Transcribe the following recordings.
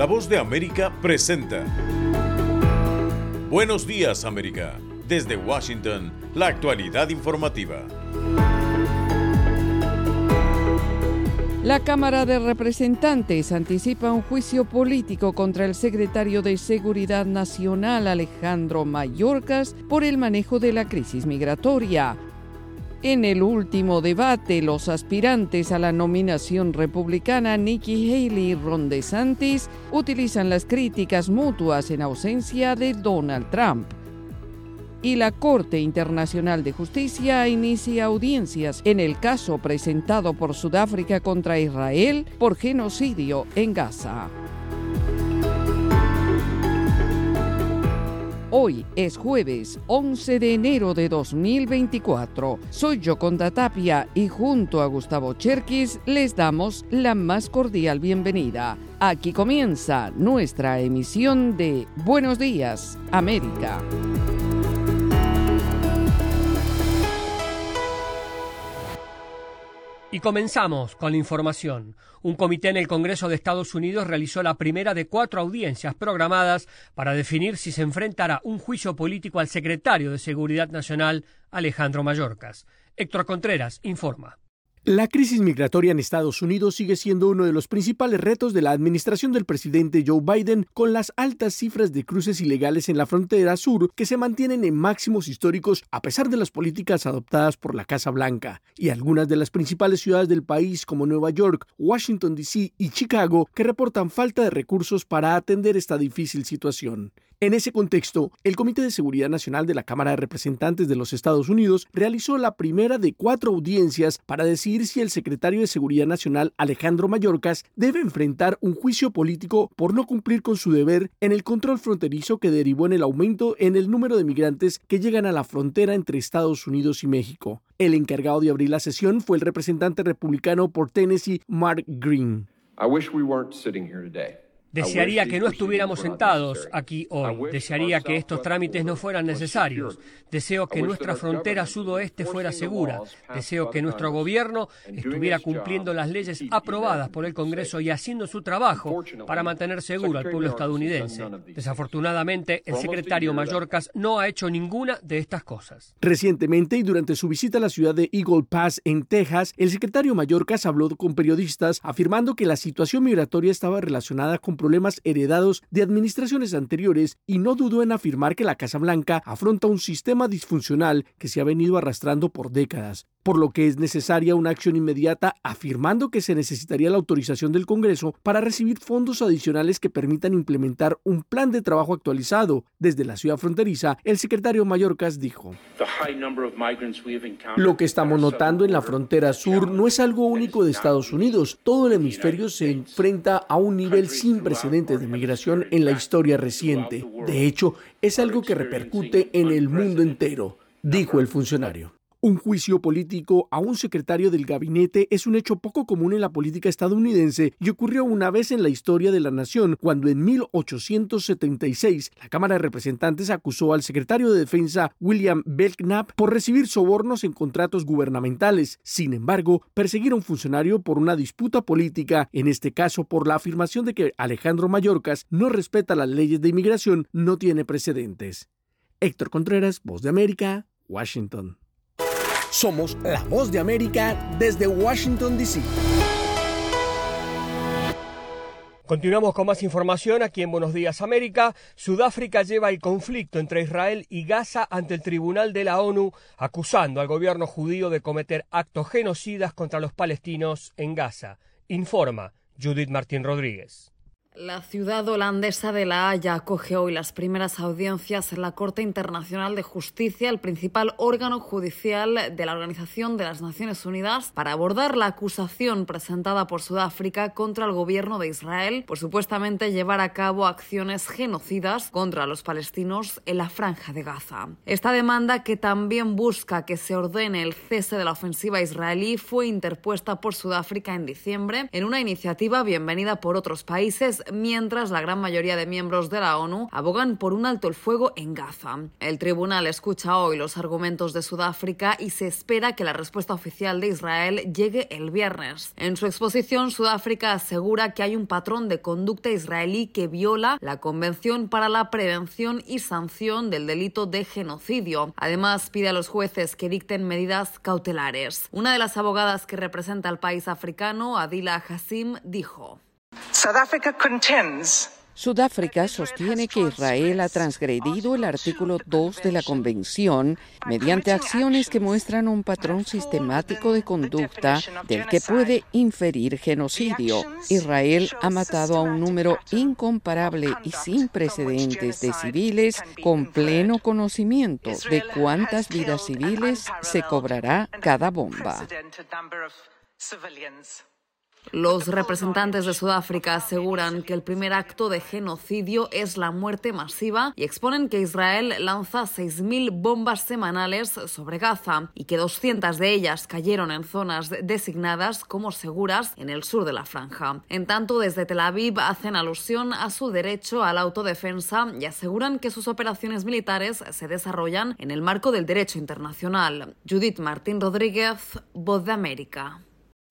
La voz de América presenta. Buenos días América. Desde Washington, la actualidad informativa. La Cámara de Representantes anticipa un juicio político contra el secretario de Seguridad Nacional Alejandro Mayorkas por el manejo de la crisis migratoria. En el último debate, los aspirantes a la nominación republicana Nikki Haley y Ron DeSantis utilizan las críticas mutuas en ausencia de Donald Trump y la Corte Internacional de Justicia inicia audiencias en el caso presentado por Sudáfrica contra Israel por genocidio en Gaza. Hoy es jueves 11 de enero de 2024. Soy Yoconda Tapia y junto a Gustavo Cherkis les damos la más cordial bienvenida. Aquí comienza nuestra emisión de Buenos Días, América. Y comenzamos con la información. Un comité en el Congreso de Estados Unidos realizó la primera de cuatro audiencias programadas para definir si se enfrentará un juicio político al secretario de Seguridad Nacional, Alejandro Mayorkas. Héctor Contreras informa. La crisis migratoria en Estados Unidos sigue siendo uno de los principales retos de la administración del presidente Joe Biden, con las altas cifras de cruces ilegales en la frontera sur que se mantienen en máximos históricos a pesar de las políticas adoptadas por la Casa Blanca, y algunas de las principales ciudades del país como Nueva York, Washington, D.C. y Chicago que reportan falta de recursos para atender esta difícil situación. En ese contexto, el Comité de Seguridad Nacional de la Cámara de Representantes de los Estados Unidos realizó la primera de cuatro audiencias para decidir si el secretario de Seguridad Nacional Alejandro Mayorkas debe enfrentar un juicio político por no cumplir con su deber en el control fronterizo que derivó en el aumento en el número de migrantes que llegan a la frontera entre Estados Unidos y México. El encargado de abrir la sesión fue el representante republicano por Tennessee, Mark Green. Desearía que no estuviéramos sentados aquí hoy. Desearía que estos trámites no fueran necesarios. Deseo que nuestra frontera sudoeste fuera segura. Deseo que nuestro gobierno estuviera cumpliendo las leyes aprobadas por el Congreso y haciendo su trabajo para mantener seguro al pueblo estadounidense. Desafortunadamente, el secretario Mayorkas no ha hecho ninguna de estas cosas. Recientemente y durante su visita a la ciudad de Eagle Pass, en Texas, el secretario Mayorkas habló con periodistas afirmando que la situación migratoria estaba relacionada con problemas heredados de administraciones anteriores y no dudó en afirmar que la Casa Blanca afronta un sistema disfuncional que se ha venido arrastrando por décadas por lo que es necesaria una acción inmediata, afirmando que se necesitaría la autorización del Congreso para recibir fondos adicionales que permitan implementar un plan de trabajo actualizado. Desde la ciudad fronteriza, el secretario Mayorkas dijo, Lo que estamos notando en la frontera sur no es algo único de Estados Unidos. Todo el hemisferio se enfrenta a un nivel sin precedentes de migración en la historia reciente. De hecho, es algo que repercute en el mundo entero, dijo el funcionario. Un juicio político a un secretario del gabinete es un hecho poco común en la política estadounidense y ocurrió una vez en la historia de la nación cuando en 1876 la Cámara de Representantes acusó al secretario de Defensa William Belknap por recibir sobornos en contratos gubernamentales. Sin embargo, perseguir a un funcionario por una disputa política, en este caso por la afirmación de que Alejandro Mayorkas no respeta las leyes de inmigración, no tiene precedentes. Héctor Contreras, Voz de América, Washington. Somos la voz de América desde Washington, D.C. Continuamos con más información aquí en Buenos Días América. Sudáfrica lleva el conflicto entre Israel y Gaza ante el Tribunal de la ONU, acusando al gobierno judío de cometer actos genocidas contra los palestinos en Gaza. Informa Judith Martín Rodríguez. La ciudad holandesa de La Haya acoge hoy las primeras audiencias en la Corte Internacional de Justicia, el principal órgano judicial de la Organización de las Naciones Unidas, para abordar la acusación presentada por Sudáfrica contra el gobierno de Israel por supuestamente llevar a cabo acciones genocidas contra los palestinos en la franja de Gaza. Esta demanda, que también busca que se ordene el cese de la ofensiva israelí, fue interpuesta por Sudáfrica en diciembre en una iniciativa bienvenida por otros países mientras la gran mayoría de miembros de la ONU abogan por un alto el fuego en Gaza. El tribunal escucha hoy los argumentos de Sudáfrica y se espera que la respuesta oficial de Israel llegue el viernes. En su exposición, Sudáfrica asegura que hay un patrón de conducta israelí que viola la Convención para la Prevención y Sanción del Delito de Genocidio. Además, pide a los jueces que dicten medidas cautelares. Una de las abogadas que representa al país africano, Adila Hassim, dijo. Sudáfrica sostiene que Israel ha transgredido el artículo 2 de la Convención mediante acciones que muestran un patrón sistemático de conducta del que puede inferir genocidio. Israel ha matado a un número incomparable y sin precedentes de civiles con pleno conocimiento de cuántas vidas civiles se cobrará cada bomba. Los representantes de Sudáfrica aseguran que el primer acto de genocidio es la muerte masiva y exponen que Israel lanza 6.000 bombas semanales sobre Gaza y que 200 de ellas cayeron en zonas designadas como seguras en el sur de la franja. En tanto, desde Tel Aviv hacen alusión a su derecho a la autodefensa y aseguran que sus operaciones militares se desarrollan en el marco del derecho internacional. Judith Martín Rodríguez, Voz de América.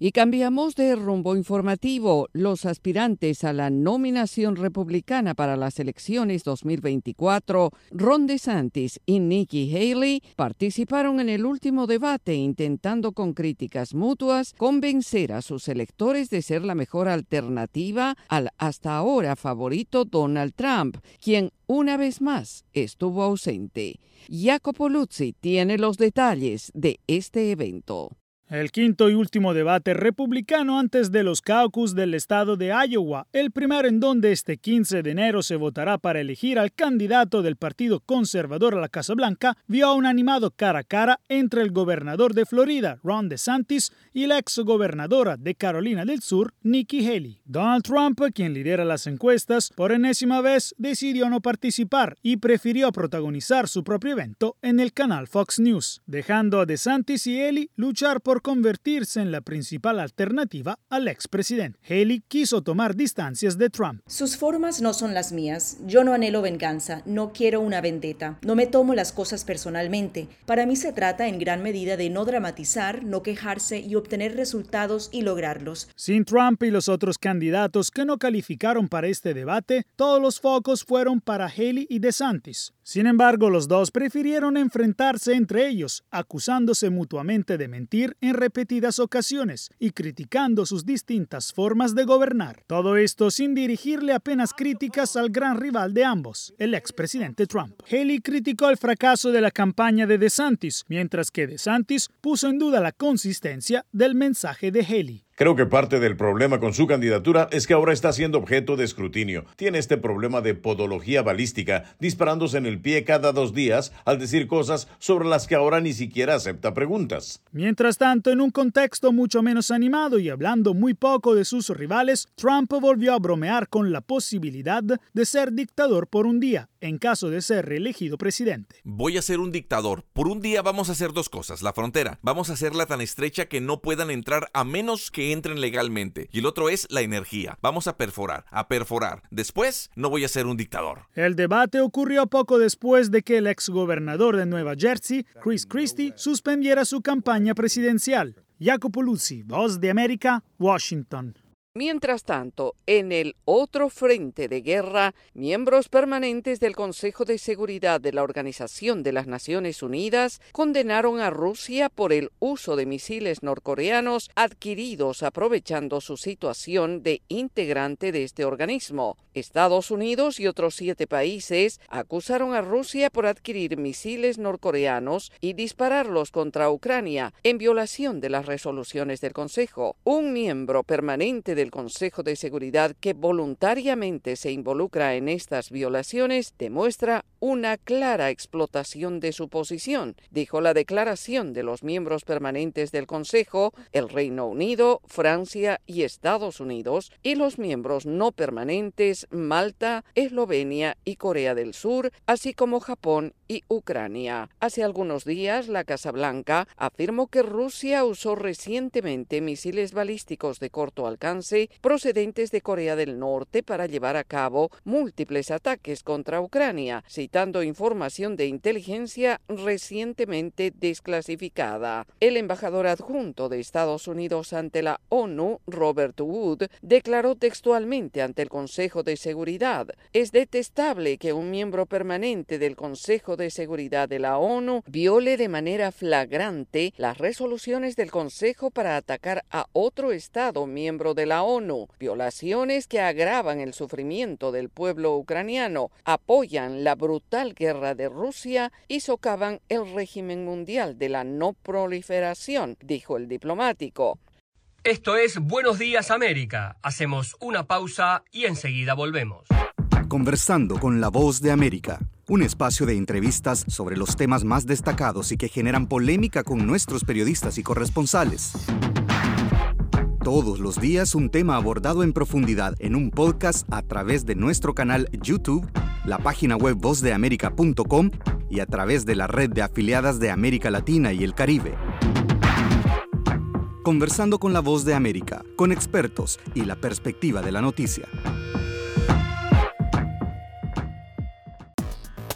Y cambiamos de rumbo informativo. Los aspirantes a la nominación republicana para las elecciones 2024, Ron DeSantis y Nikki Haley, participaron en el último debate intentando con críticas mutuas convencer a sus electores de ser la mejor alternativa al hasta ahora favorito Donald Trump, quien una vez más estuvo ausente. Jacopo Luzzi tiene los detalles de este evento. El quinto y último debate republicano antes de los caucus del estado de Iowa, el primero en donde este 15 de enero se votará para elegir al candidato del Partido Conservador a la Casa Blanca, vio a un animado cara a cara entre el gobernador de Florida, Ron DeSantis, y la ex gobernadora de Carolina del Sur, Nikki Haley. Donald Trump, quien lidera las encuestas, por enésima vez decidió no participar y prefirió protagonizar su propio evento en el canal Fox News, dejando a DeSantis y Haley luchar por convertirse en la principal alternativa al expresidente. Haley quiso tomar distancias de Trump. Sus formas no son las mías. Yo no anhelo venganza, no quiero una vendetta, no me tomo las cosas personalmente. Para mí se trata en gran medida de no dramatizar, no quejarse y obtener resultados y lograrlos. Sin Trump y los otros candidatos que no calificaron para este debate, todos los focos fueron para Haley y DeSantis. Sin embargo, los dos prefirieron enfrentarse entre ellos, acusándose mutuamente de mentir en repetidas ocasiones y criticando sus distintas formas de gobernar. Todo esto sin dirigirle apenas críticas al gran rival de ambos, el expresidente Trump. Haley criticó el fracaso de la campaña de DeSantis, mientras que DeSantis puso en duda la consistencia del mensaje de Haley. Creo que parte del problema con su candidatura es que ahora está siendo objeto de escrutinio. Tiene este problema de podología balística, disparándose en el pie cada dos días al decir cosas sobre las que ahora ni siquiera acepta preguntas. Mientras tanto, en un contexto mucho menos animado y hablando muy poco de sus rivales, Trump volvió a bromear con la posibilidad de ser dictador por un día, en caso de ser reelegido presidente. Voy a ser un dictador. Por un día vamos a hacer dos cosas. La frontera. Vamos a hacerla tan estrecha que no puedan entrar a menos que entren legalmente. Y el otro es la energía. Vamos a perforar, a perforar. Después, no voy a ser un dictador. El debate ocurrió poco después de que el exgobernador de Nueva Jersey, Chris Christie, suspendiera su campaña presidencial. Jacopo Luzzi, Voz de América, Washington. Mientras tanto, en el otro frente de guerra, miembros permanentes del Consejo de Seguridad de la Organización de las Naciones Unidas condenaron a Rusia por el uso de misiles norcoreanos adquiridos aprovechando su situación de integrante de este organismo. Estados Unidos y otros siete países acusaron a Rusia por adquirir misiles norcoreanos y dispararlos contra Ucrania en violación de las resoluciones del Consejo. Un miembro permanente del Consejo de Seguridad que voluntariamente se involucra en estas violaciones demuestra una clara explotación de su posición, dijo la declaración de los miembros permanentes del Consejo, el Reino Unido, Francia y Estados Unidos, y los miembros no permanentes Malta, Eslovenia y Corea del Sur, así como Japón y Ucrania. Hace algunos días, la Casa Blanca afirmó que Rusia usó recientemente misiles balísticos de corto alcance procedentes de Corea del Norte para llevar a cabo múltiples ataques contra Ucrania, información de inteligencia recientemente desclasificada. El embajador adjunto de Estados Unidos ante la ONU, Robert Wood, declaró textualmente ante el Consejo de Seguridad, es detestable que un miembro permanente del Consejo de Seguridad de la ONU viole de manera flagrante las resoluciones del Consejo para atacar a otro Estado miembro de la ONU, violaciones que agravan el sufrimiento del pueblo ucraniano, apoyan la brutal guerra de Rusia y socavan el régimen mundial de la no proliferación, dijo el diplomático. Esto es Buenos Días América. Hacemos una pausa y enseguida volvemos. Conversando con la voz de América, un espacio de entrevistas sobre los temas más destacados y que generan polémica con nuestros periodistas y corresponsales. Todos los días un tema abordado en profundidad en un podcast a través de nuestro canal YouTube, la página web vozdeamerica.com y a través de la red de afiliadas de América Latina y el Caribe. Conversando con la voz de América, con expertos y la perspectiva de la noticia.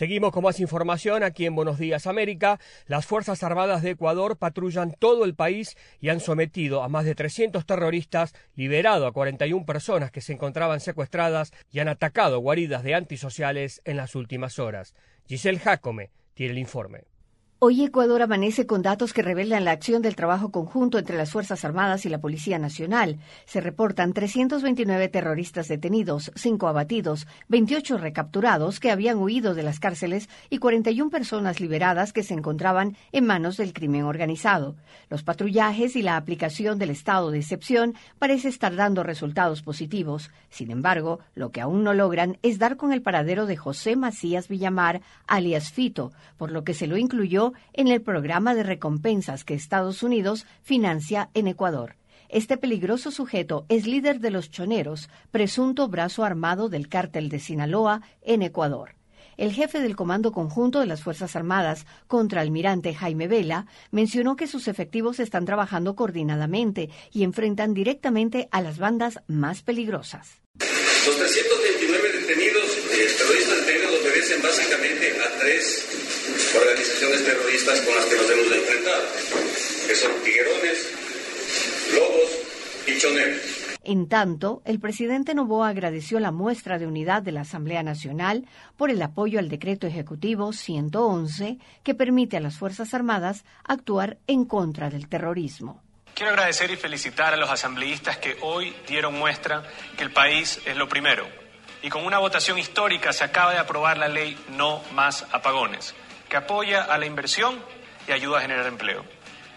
Seguimos con más información aquí en Buenos Días América. Las Fuerzas Armadas de Ecuador patrullan todo el país y han sometido a más de 300 terroristas, liberado a 41 personas que se encontraban secuestradas y han atacado guaridas de antisociales en las últimas horas. Giselle Jacome tiene el informe. Hoy Ecuador amanece con datos que revelan la acción del trabajo conjunto entre las Fuerzas Armadas y la Policía Nacional. Se reportan 329 terroristas detenidos, 5 abatidos, 28 recapturados que habían huido de las cárceles y 41 personas liberadas que se encontraban en manos del crimen organizado. Los patrullajes y la aplicación del estado de excepción parece estar dando resultados positivos. Sin embargo, lo que aún no logran es dar con el paradero de José Macías Villamar, alias Fito, por lo que se lo incluyó en el programa de recompensas que Estados Unidos financia en Ecuador. Este peligroso sujeto es líder de los choneros, presunto brazo armado del cártel de Sinaloa en Ecuador. El jefe del Comando Conjunto de las Fuerzas Armadas, contraalmirante Jaime Vela, mencionó que sus efectivos están trabajando coordinadamente y enfrentan directamente a las bandas más peligrosas. Los 329 detenidos, eh, terroristas detenidos, obedecen básicamente a tres organizaciones terroristas con las que nos hemos enfrentado, que son tiguerones, lobos y choneros. En tanto, el presidente Novoa agradeció la muestra de unidad de la Asamblea Nacional por el apoyo al decreto ejecutivo 111 que permite a las Fuerzas Armadas actuar en contra del terrorismo. Quiero agradecer y felicitar a los asambleístas que hoy dieron muestra que el país es lo primero. Y con una votación histórica se acaba de aprobar la ley No Más Apagones que apoya a la inversión y ayuda a generar empleo.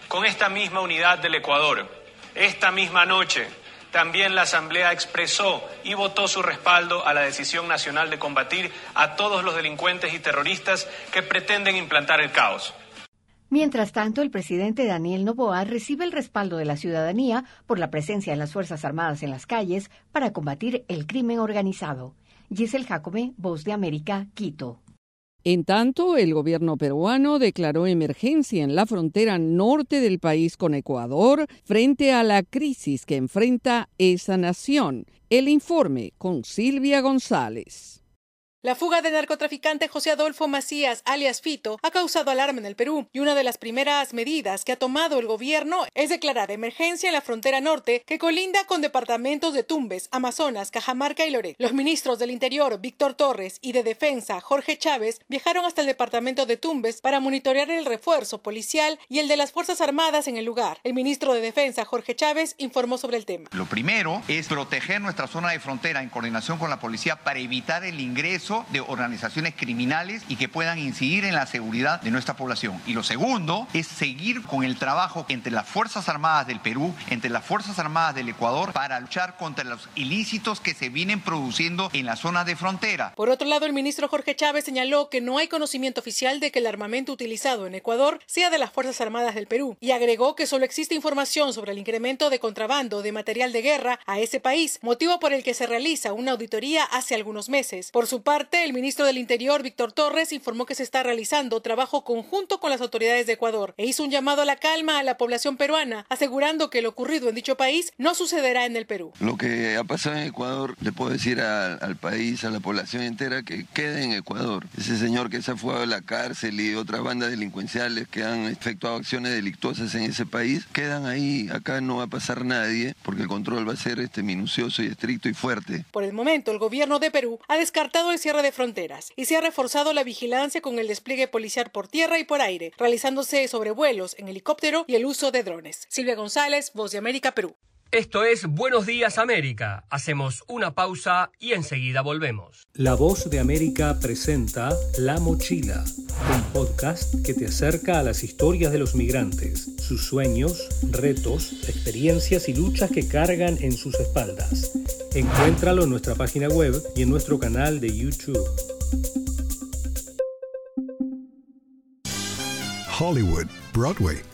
Con esta misma unidad del Ecuador, esta misma noche, también la Asamblea expresó y votó su respaldo a la decisión nacional de combatir a todos los delincuentes y terroristas que pretenden implantar el caos. Mientras tanto, el presidente Daniel Noboa recibe el respaldo de la ciudadanía por la presencia de las Fuerzas Armadas en las calles para combatir el crimen organizado. Giselle Jacome, Voz de América, Quito. En tanto, el gobierno peruano declaró emergencia en la frontera norte del país con Ecuador frente a la crisis que enfrenta esa nación. El informe con Silvia González. La fuga del narcotraficante José Adolfo Macías, alias Fito, ha causado alarma en el Perú y una de las primeras medidas que ha tomado el gobierno es declarar emergencia en la frontera norte que colinda con departamentos de Tumbes, Amazonas, Cajamarca y Loré. Los ministros del Interior, Víctor Torres, y de Defensa, Jorge Chávez, viajaron hasta el departamento de Tumbes para monitorear el refuerzo policial y el de las Fuerzas Armadas en el lugar. El ministro de Defensa, Jorge Chávez, informó sobre el tema. Lo primero es proteger nuestra zona de frontera en coordinación con la policía para evitar el ingreso de organizaciones criminales y que puedan incidir en la seguridad de nuestra población. Y lo segundo es seguir con el trabajo entre las Fuerzas Armadas del Perú, entre las Fuerzas Armadas del Ecuador, para luchar contra los ilícitos que se vienen produciendo en la zona de frontera. Por otro lado, el ministro Jorge Chávez señaló que no hay conocimiento oficial de que el armamento utilizado en Ecuador sea de las Fuerzas Armadas del Perú y agregó que solo existe información sobre el incremento de contrabando de material de guerra a ese país, motivo por el que se realiza una auditoría hace algunos meses. Por su parte, el ministro del Interior, Víctor Torres, informó que se está realizando trabajo conjunto con las autoridades de Ecuador e hizo un llamado a la calma a la población peruana, asegurando que lo ocurrido en dicho país no sucederá en el Perú. Lo que ha pasado en Ecuador, le puedo decir al país, a la población entera, que quede en Ecuador. Ese señor que se ha fugado de la cárcel y otras bandas delincuenciales que han efectuado acciones delictuosas en ese país, quedan ahí. Acá no va a pasar nadie, porque el control va a ser este minucioso y estricto y fuerte. Por el momento, el gobierno de Perú ha descartado el cierre de fronteras y se ha reforzado la vigilancia con el despliegue policial por tierra y por aire, realizándose sobrevuelos en helicóptero y el uso de drones. Silvia González, Voz de América, Perú. Esto es Buenos Días América. Hacemos una pausa y enseguida volvemos. La Voz de América presenta La Mochila, un podcast que te acerca a las historias de los migrantes, sus sueños, retos, experiencias y luchas que cargan en sus espaldas. Encuéntralo en nuestra página web y en nuestro canal de YouTube. Hollywood, Broadway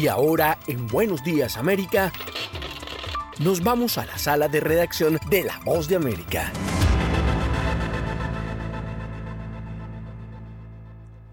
Y ahora, en Buenos Días América, nos vamos a la sala de redacción de La Voz de América.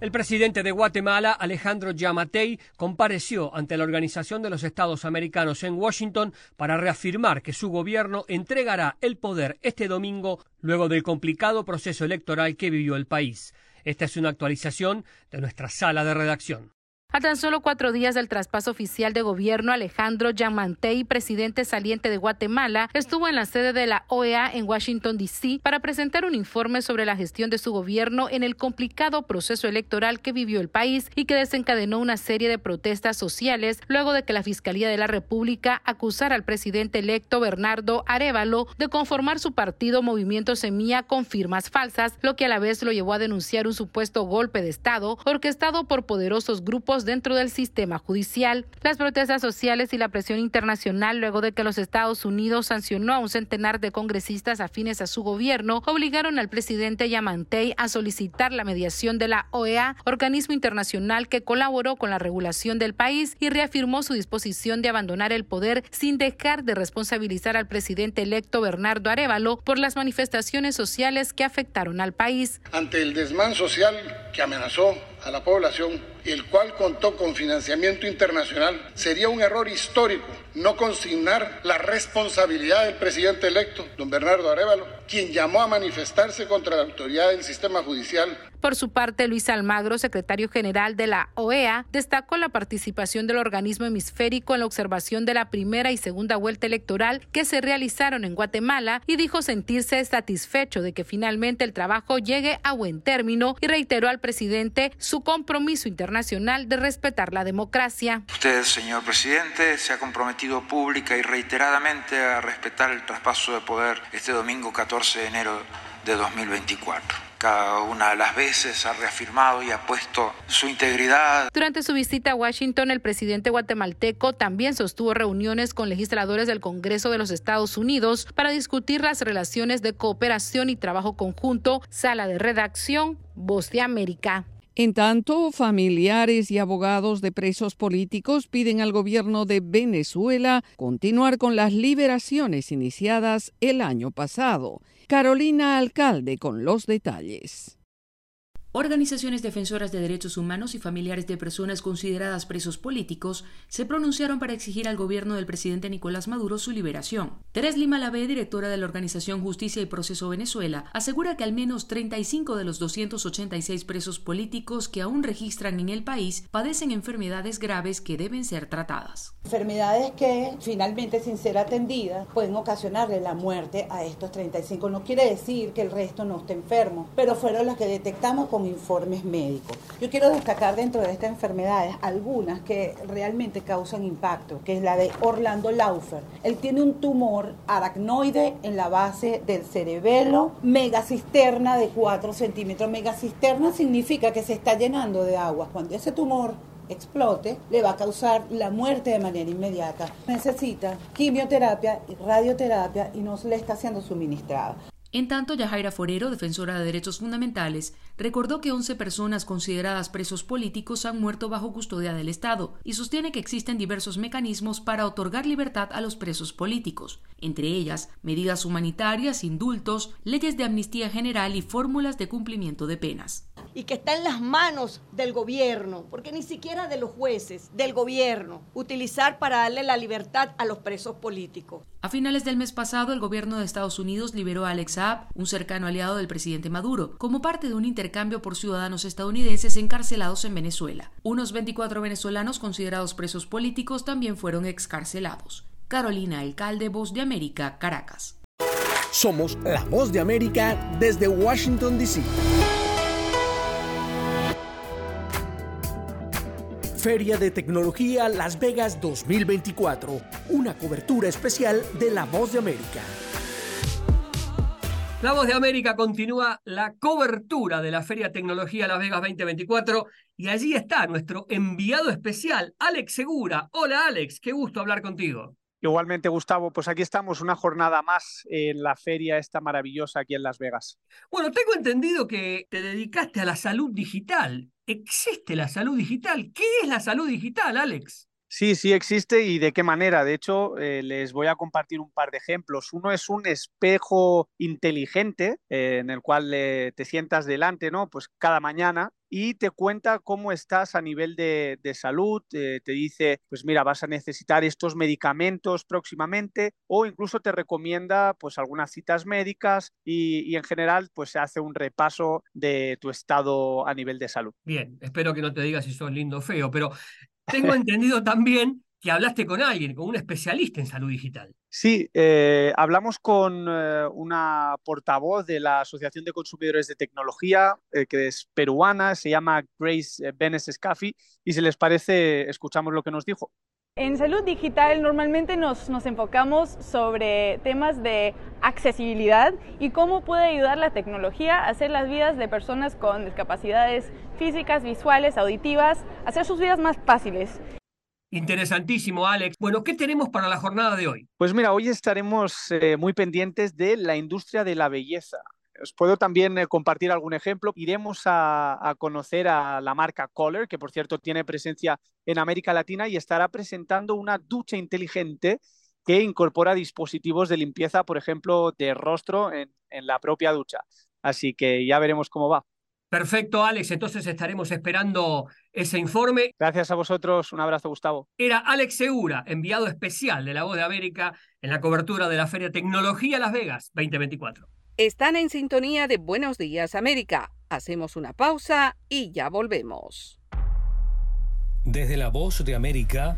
El presidente de Guatemala, Alejandro Yamatei, compareció ante la Organización de los Estados Americanos en Washington para reafirmar que su gobierno entregará el poder este domingo luego del complicado proceso electoral que vivió el país. Esta es una actualización de nuestra sala de redacción. A tan solo cuatro días del traspaso oficial de gobierno, Alejandro Yamantei, presidente saliente de Guatemala, estuvo en la sede de la OEA en Washington, D.C. para presentar un informe sobre la gestión de su gobierno en el complicado proceso electoral que vivió el país y que desencadenó una serie de protestas sociales luego de que la Fiscalía de la República acusara al presidente electo Bernardo Arevalo de conformar su partido Movimiento Semilla con firmas falsas, lo que a la vez lo llevó a denunciar un supuesto golpe de Estado orquestado por poderosos grupos dentro del sistema judicial. Las protestas sociales y la presión internacional luego de que los Estados Unidos sancionó a un centenar de congresistas afines a su gobierno obligaron al presidente Yamantei a solicitar la mediación de la OEA, organismo internacional que colaboró con la regulación del país y reafirmó su disposición de abandonar el poder sin dejar de responsabilizar al presidente electo Bernardo Arevalo por las manifestaciones sociales que afectaron al país. Ante el desmán social que amenazó a la población, el cual contó con financiamiento internacional, sería un error histórico no consignar la responsabilidad del presidente electo, don Bernardo Arevalo, quien llamó a manifestarse contra la autoridad del sistema judicial. Por su parte, Luis Almagro, secretario general de la OEA, destacó la participación del organismo hemisférico en la observación de la primera y segunda vuelta electoral que se realizaron en Guatemala y dijo sentirse satisfecho de que finalmente el trabajo llegue a buen término y reiteró al presidente su compromiso internacional de respetar la democracia. Usted, señor presidente, se ha comprometido pública y reiteradamente a respetar el traspaso de poder este domingo 14 de enero de 2024. cada una de las veces ha reafirmado y ha puesto su integridad. Durante su visita a Washington, el presidente guatemalteco también sostuvo reuniones con legisladores del Congreso de los Estados Unidos para discutir las relaciones de cooperación y trabajo conjunto. Sala de redacción, Voz de América. En tanto, familiares y abogados de presos políticos piden al gobierno de Venezuela continuar con las liberaciones iniciadas el año pasado. Carolina Alcalde con los detalles. Organizaciones defensoras de derechos humanos y familiares de personas consideradas presos políticos se pronunciaron para exigir al gobierno del presidente Nicolás Maduro su liberación. Teres Lima Lavé, directora de la organización Justicia y Proceso Venezuela, asegura que al menos 35 de los 286 presos políticos que aún registran en el país padecen enfermedades graves que deben ser tratadas. Enfermedades que finalmente, sin ser atendidas, pueden ocasionarle la muerte a estos 35. No quiere decir que el resto no esté enfermo, pero fueron las que detectamos con informes médicos. Yo quiero destacar dentro de estas enfermedades algunas que realmente causan impacto, que es la de Orlando Laufer. Él tiene un tumor aracnoide en la base del cerebelo, megacisterna de 4 centímetros. Megacisterna significa que se está llenando de agua. Cuando ese tumor explote, le va a causar la muerte de manera inmediata. Necesita quimioterapia y radioterapia y no le está siendo suministrada. En tanto, Yajaira Forero, defensora de derechos fundamentales, recordó que 11 personas consideradas presos políticos han muerto bajo custodia del Estado y sostiene que existen diversos mecanismos para otorgar libertad a los presos políticos, entre ellas medidas humanitarias, indultos, leyes de amnistía general y fórmulas de cumplimiento de penas. Y que está en las manos del gobierno, porque ni siquiera de los jueces, del gobierno, utilizar para darle la libertad a los presos políticos. A finales del mes pasado, el gobierno de Estados Unidos liberó a Alex Saab, un cercano aliado del presidente Maduro, como parte de un intercambio por ciudadanos estadounidenses encarcelados en Venezuela. Unos 24 venezolanos considerados presos políticos también fueron excarcelados. Carolina Alcalde, Voz de América, Caracas. Somos la Voz de América desde Washington, D.C. Feria de Tecnología Las Vegas 2024, una cobertura especial de La Voz de América. La Voz de América continúa la cobertura de la Feria Tecnología Las Vegas 2024 y allí está nuestro enviado especial, Alex Segura. Hola Alex, qué gusto hablar contigo. Igualmente, Gustavo, pues aquí estamos una jornada más en la feria esta maravillosa aquí en Las Vegas. Bueno, tengo entendido que te dedicaste a la salud digital. ¿Existe la salud digital? ¿Qué es la salud digital, Alex? Sí, sí existe y de qué manera. De hecho, eh, les voy a compartir un par de ejemplos. Uno es un espejo inteligente eh, en el cual eh, te sientas delante, ¿no? Pues cada mañana y te cuenta cómo estás a nivel de, salud, te dice, pues mira, vas a necesitar estos medicamentos próximamente o incluso te recomienda pues algunas citas médicas y, y, en general pues se hace un repaso de tu estado a nivel de salud. Bien, espero que no te digas si sos lindo o feo, pero tengo entendido también que hablaste con alguien, con un especialista en salud digital. Sí, eh, hablamos con eh, una portavoz de la Asociación de Consumidores de Tecnología, eh, que es peruana, se llama Grace Benes Scafi, y si les parece, escuchamos lo que nos dijo. En salud digital normalmente nos, nos, enfocamos sobre temas de accesibilidad y cómo puede ayudar la tecnología a hacer las vidas de personas con discapacidades físicas, visuales, auditivas, hacer sus vidas más fáciles. Interesantísimo, Alex. Bueno, ¿qué tenemos para la jornada de hoy? Pues mira, hoy estaremos eh, muy pendientes de la industria de la belleza. Os puedo también eh, compartir algún ejemplo. Iremos a, conocer a la marca Color, que por cierto tiene presencia en América Latina y estará presentando una ducha inteligente que incorpora dispositivos de limpieza, por ejemplo, de rostro en la propia ducha. Así que ya veremos cómo va. Perfecto, Alex. Entonces estaremos esperando ese informe. Gracias a vosotros. Un abrazo, Gustavo. Era Alex Segura, enviado especial de La Voz de América en la cobertura de la Feria Tecnología Las Vegas 2024. Están en sintonía de Buenos Días América. Hacemos una pausa y ya volvemos. Desde La Voz de América,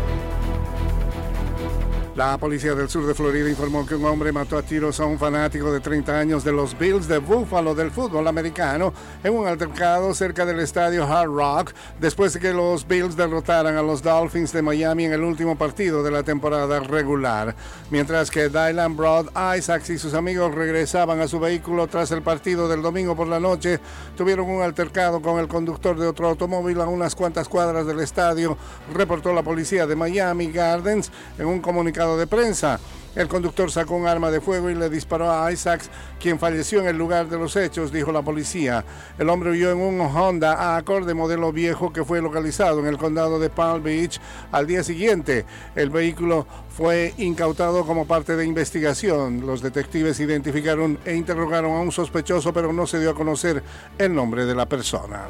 La policía del sur de Florida informó que un hombre mató a tiros a un fanático de 30 años de los Bills de Buffalo del fútbol americano en un altercado cerca del estadio Hard Rock después de que los Bills derrotaran a los Dolphins de Miami en el último partido de la temporada regular. Mientras que Dylan Broad Isaacs y sus amigos regresaban a su vehículo tras el partido del domingo por la noche, tuvieron un altercado con el conductor de otro automóvil a unas cuantas cuadras del estadio, reportó la policía de Miami Gardens en un comunicado de prensa. El conductor sacó un arma de fuego y le disparó a Isaacs, quien falleció en el lugar de los hechos, dijo la policía. El hombre huyó en un Honda Accord de modelo viejo que fue localizado en el condado de Palm Beach al día siguiente. El vehículo fue incautado como parte de investigación. Los detectives identificaron e interrogaron a un sospechoso, pero no se dio a conocer el nombre de la persona.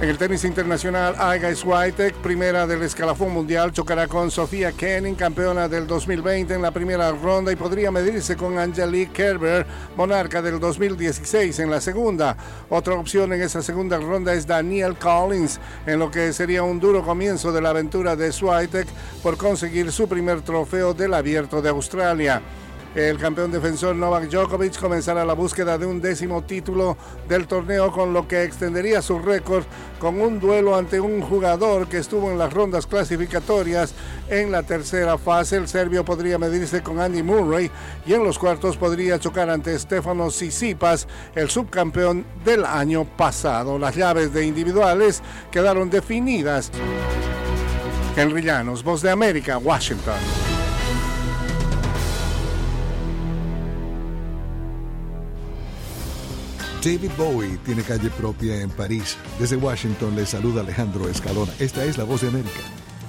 En el tenis internacional, Aiga Swiatek, primera del escalafón mundial, chocará con Sofía Kenin, campeona del 2020 en la primera ronda y podría medirse con Angelique Kerber, monarca del 2016 en la segunda. Otra opción en esa segunda ronda es Daniel Collins, en lo que sería un duro comienzo de la aventura de Swiatek por conseguir su primer trofeo del Abierto de Australia. El campeón defensor Novak Djokovic comenzará la búsqueda de un décimo título del torneo, con lo que extendería su récord con un duelo ante un jugador que estuvo en las rondas clasificatorias. En la tercera fase, el serbio podría medirse con Andy Murray y en los cuartos podría chocar ante Stefano Tsitsipas, el subcampeón del año pasado. Las llaves de individuales quedaron definidas. Henry Llanos, Voz de América, Washington. David Bowie tiene calle propia en París. Desde Washington le saluda Alejandro Escalona. Esta es la voz de América.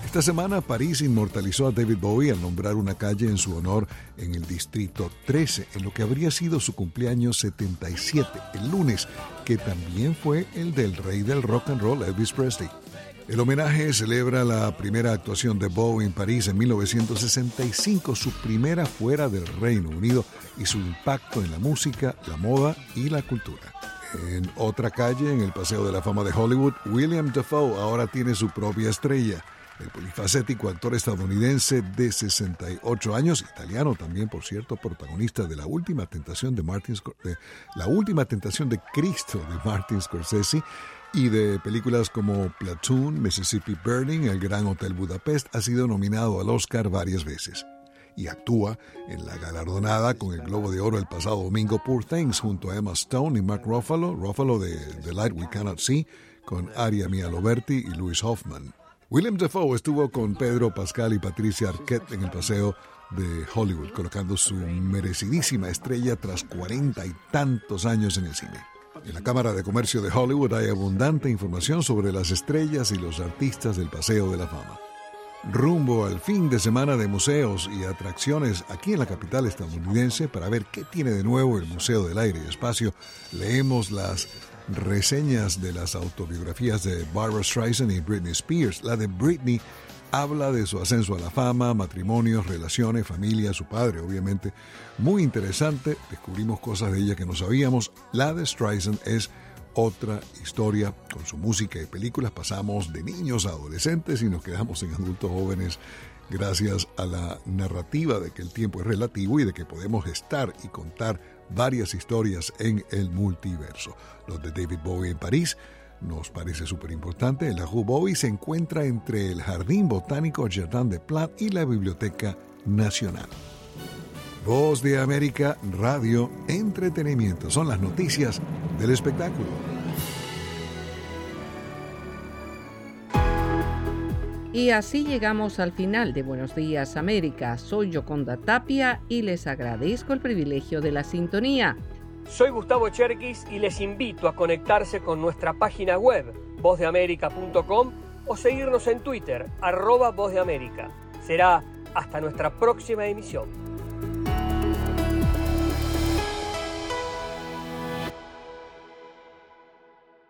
Esta semana París inmortalizó a David Bowie al nombrar una calle en su honor en el distrito 13, en lo que habría sido su cumpleaños 77, el lunes, que también fue el del rey del rock and roll Elvis Presley. El homenaje celebra la primera actuación de Bowie en París en 1965, su primera fuera del Reino Unido y su impacto en la música, la moda y la cultura. En otra calle, en el Paseo de la Fama de Hollywood, William Dafoe ahora tiene su propia estrella. El polifacético actor estadounidense de 68 años, italiano también, por cierto, protagonista de la última tentación de Martin, de la última tentación de Cristo de Martin Scorsese, y de películas como Platoon, Mississippi Burning, El Gran Hotel Budapest, ha sido nominado al Oscar varias veces. Y actúa en la galardonada con el Globo de Oro el pasado domingo Poor Things junto a Emma Stone y Mark Ruffalo, Ruffalo de The Light We Cannot See, con Aria Mialoberti y Louis Hoffman. William Defoe estuvo con Pedro Pascal y Patricia Arquette en el paseo de Hollywood, colocando su merecidísima estrella tras cuarenta y tantos años en el cine. En la Cámara de Comercio de Hollywood hay abundante información sobre las estrellas y los artistas del Paseo de la Fama. Rumbo al fin de semana de museos y atracciones aquí en la capital estadounidense para ver qué tiene de nuevo el Museo del Aire y Espacio, leemos las reseñas de las autobiografías de Barbara Streisand y Britney Spears. La de Britney habla de su ascenso a la fama, matrimonios, relaciones, familia, su padre, obviamente. Muy interesante, descubrimos cosas de ella que no sabíamos. La de Streisand es otra historia con su música y películas. Pasamos de niños a adolescentes y nos quedamos en adultos jóvenes gracias a la narrativa de que el tiempo es relativo y de que podemos estar y contar varias historias en el multiverso. Los de David Bowie en París nos parece súper importante. Rue Bowie se encuentra entre el Jardín Botánico Jardin de Plat y la Biblioteca Nacional. Voz de América, radio, entretenimiento. Son las noticias del espectáculo. Y así llegamos al final de Buenos Días América. Soy Yoconda Tapia y les agradezco el privilegio de la sintonía. Soy Gustavo Cherkis y les invito a conectarse con nuestra página web, vozdeamerica.com o seguirnos en Twitter, arroba Voz de América. Será hasta nuestra próxima emisión.